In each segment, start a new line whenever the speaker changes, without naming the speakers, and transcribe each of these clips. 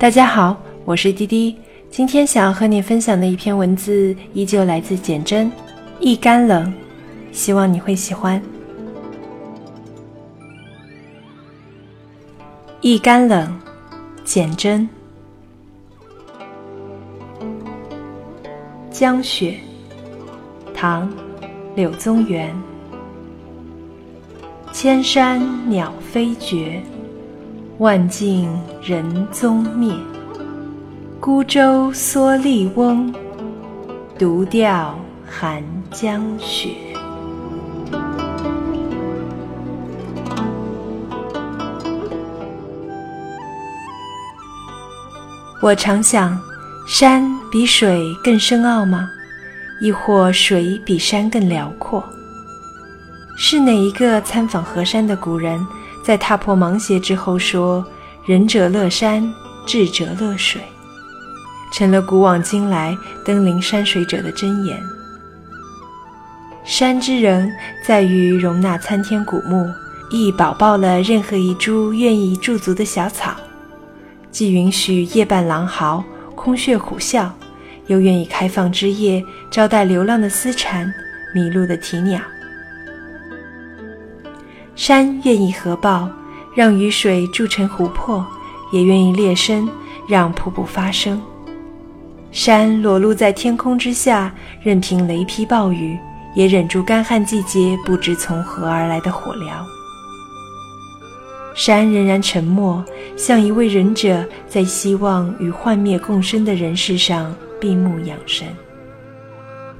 大家好，我是滴滴。今天想要和你分享的一篇文字，依旧来自简真，一干冷，希望你会喜欢。一干冷，简真。江雪，唐，柳宗元。千山鸟飞绝。万径人踪灭，孤舟蓑笠翁，独钓寒江雪。我常想，山比水更深奥吗？亦或水比山更辽阔？是哪一个参访河山的古人？在踏破芒鞋之后说：“仁者乐山，智者乐水”，成了古往今来登临山水者的箴言。山之仁在于容纳参天古木，亦保抱了任何一株愿意驻足的小草，既允许夜半狼嚎、空穴虎啸，又愿意开放枝叶，招待流浪的丝蝉、迷路的啼鸟。山愿意合抱，让雨水筑成湖泊；也愿意裂身，让瀑布发生。山裸露在天空之下，任凭雷劈暴雨，也忍住干旱季节不知从何而来的火燎。山仍然沉默，像一位忍者在希望与幻灭共生的人世上闭目养神。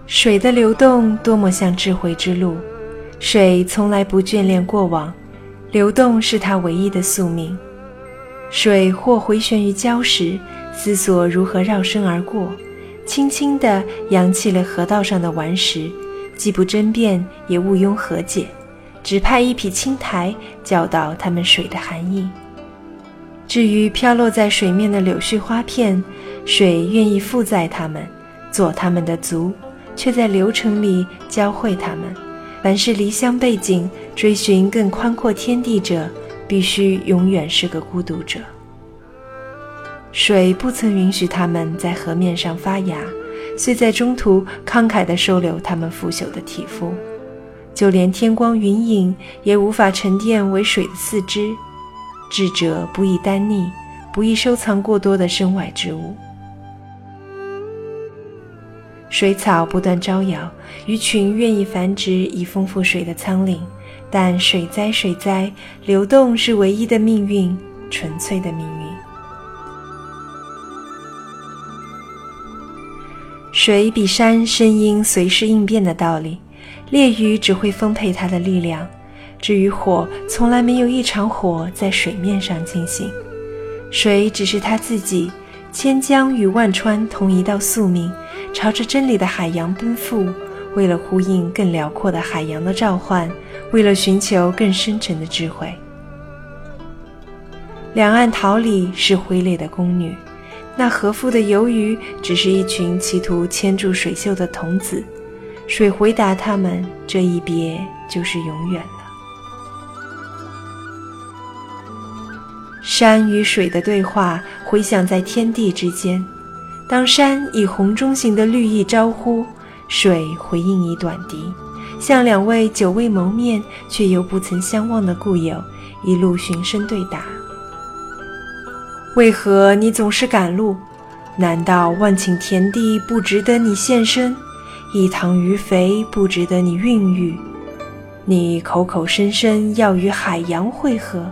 水的流动多么像智慧之路。水从来不眷恋过往，流动是它唯一的宿命。水或回旋于礁石，思索如何绕身而过，轻轻地扬起了河道上的顽石，既不争辩，也毋庸和解，只派一匹青苔教导他们水的含义。至于飘落在水面的柳絮花片，水愿意负载它们，做它们的足，却在流程里教会它们。凡是离乡背井、追寻更宽阔天地者，必须永远是个孤独者。水不曾允许他们在河面上发芽，虽在中途慷慨地收留他们腐朽的体肤，就连天光云影也无法沉淀为水的四肢。智者不宜单溺，不宜收藏过多的身外之物。水草不断招摇，鱼群愿意繁殖以丰富水的苍岭，但水灾水灾，流动是唯一的命运，纯粹的命运。水比山深因随时应变的道理，猎鱼只会丰沛它的力量。至于火，从来没有一场火在水面上进行，水只是它自己。千江与万川同一道宿命，朝着真理的海洋奔赴，为了呼应更辽阔的海洋的召唤，为了寻求更深沉的智慧。两岸桃李是挥泪的宫女，那和服的游鱼只是一群企图牵住水袖的童子。水回答他们：这一别就是永远了。山与水的对话回响在天地之间。当山以红钟形的绿意招呼，水回应以短笛，像两位久未谋面却又不曾相忘的故友，一路循声对答。为何你总是赶路？难道万顷田地不值得你献身？一塘鱼肥不值得你孕育？你口口声声要与海洋汇合。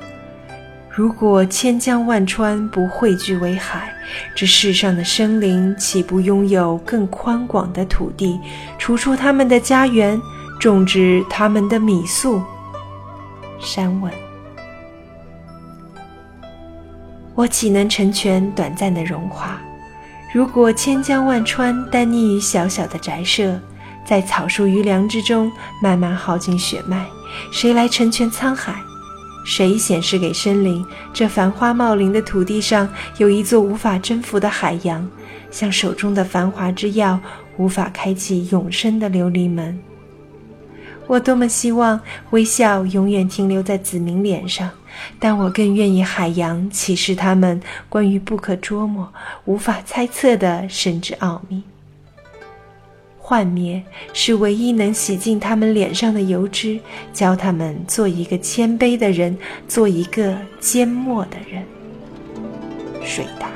如果千江万川不汇聚为海，这世上的生灵岂不拥有更宽广的土地，除出他们的家园，种植他们的米粟？山问：我岂能成全短暂的荣华？如果千江万川单溺于小小的宅舍，在草树余粮之中慢慢耗尽血脉，谁来成全沧海？谁显示给生灵，这繁花茂林的土地上有一座无法征服的海洋，像手中的繁华之钥，无法开启永生的琉璃门。我多么希望微笑永远停留在子民脸上，但我更愿意海洋启示他们关于不可捉摸、无法猜测的神之奥秘。幻灭是唯一能洗净他们脸上的油脂，教他们做一个谦卑的人，做一个缄默的人。水答。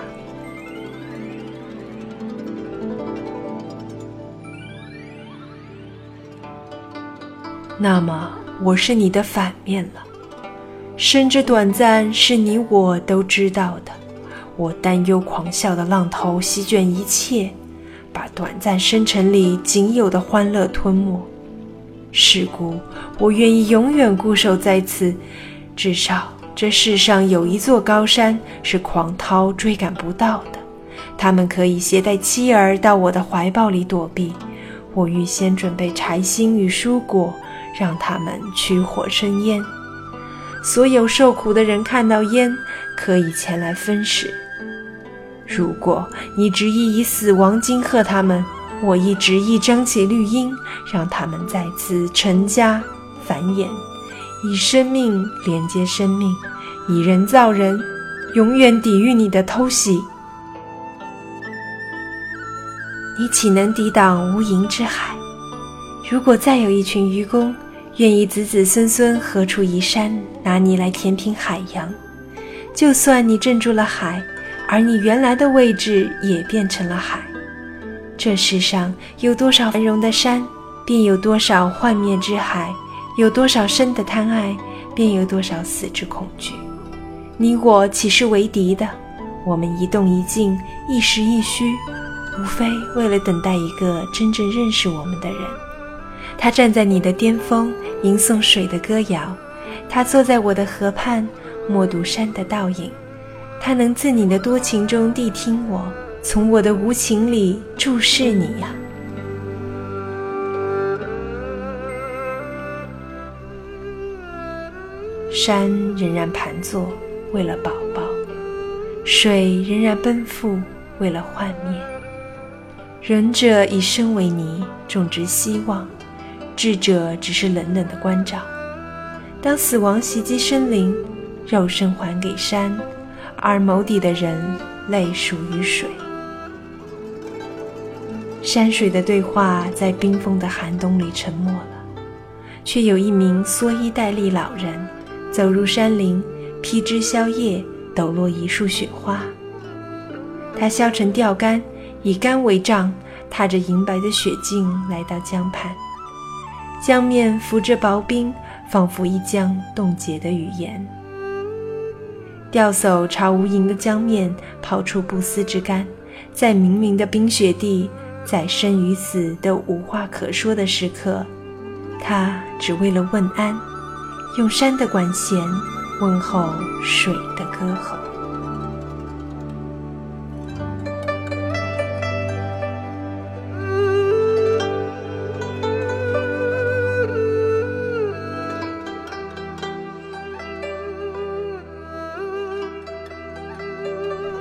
那么，我是你的反面了。生之短暂，是你我都知道的。我担忧狂笑的浪头席卷一切。把短暂生辰里仅有的欢乐吞没，是故我愿意永远固守在此。至少这世上有一座高山是狂涛追赶不到的。他们可以携带妻儿到我的怀抱里躲避。我预先准备柴薪与蔬果，让他们取火生烟。所有受苦的人看到烟，可以前来分食。如果你执意以死亡惊吓他们，我亦执意张起绿荫，让他们再次成家繁衍，以生命连接生命，以人造人，永远抵御你的偷袭。你岂能抵挡无垠之海？如果再有一群愚公，愿意子子孙孙何出一山，拿你来填平海洋，就算你镇住了海。而你原来的位置也变成了海。这世上有多少繁荣的山，便有多少幻灭之海；有多少生的贪爱，便有多少死之恐惧。你我岂是为敌的？我们一动一静，一时一虚，无非为了等待一个真正认识我们的人。他站在你的巅峰，吟诵水的歌谣；他坐在我的河畔，默读山的倒影。他能自你的多情中谛听我，从我的无情里注视你呀。山仍然盘坐，为了宝宝；水仍然奔赴，为了幻灭。仁者以身为泥，种植希望；智者只是冷冷的关照。当死亡袭击生灵，肉身还给山。而眸底的人泪属于水，山水的对话在冰封的寒冬里沉默了。却有一名蓑衣戴笠老人走入山林，披枝削叶，抖落一束雪花。他削成钓竿，以竿为杖，踏着银白的雪径来到江畔。江面浮着薄冰，仿佛一江冻结的语言。钓叟朝无垠的江面抛出不思之竿，在明明的冰雪地，在生与死都无话可说的时刻，他只为了问安，用山的管弦问候水的歌喉。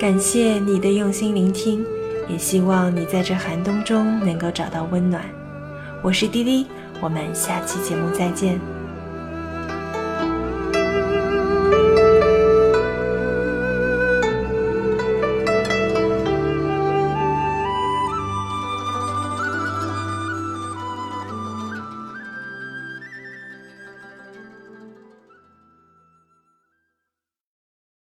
感谢你的用心聆听，也希望你在这寒冬中能够找到温暖。我是滴滴，我们下期节目再见。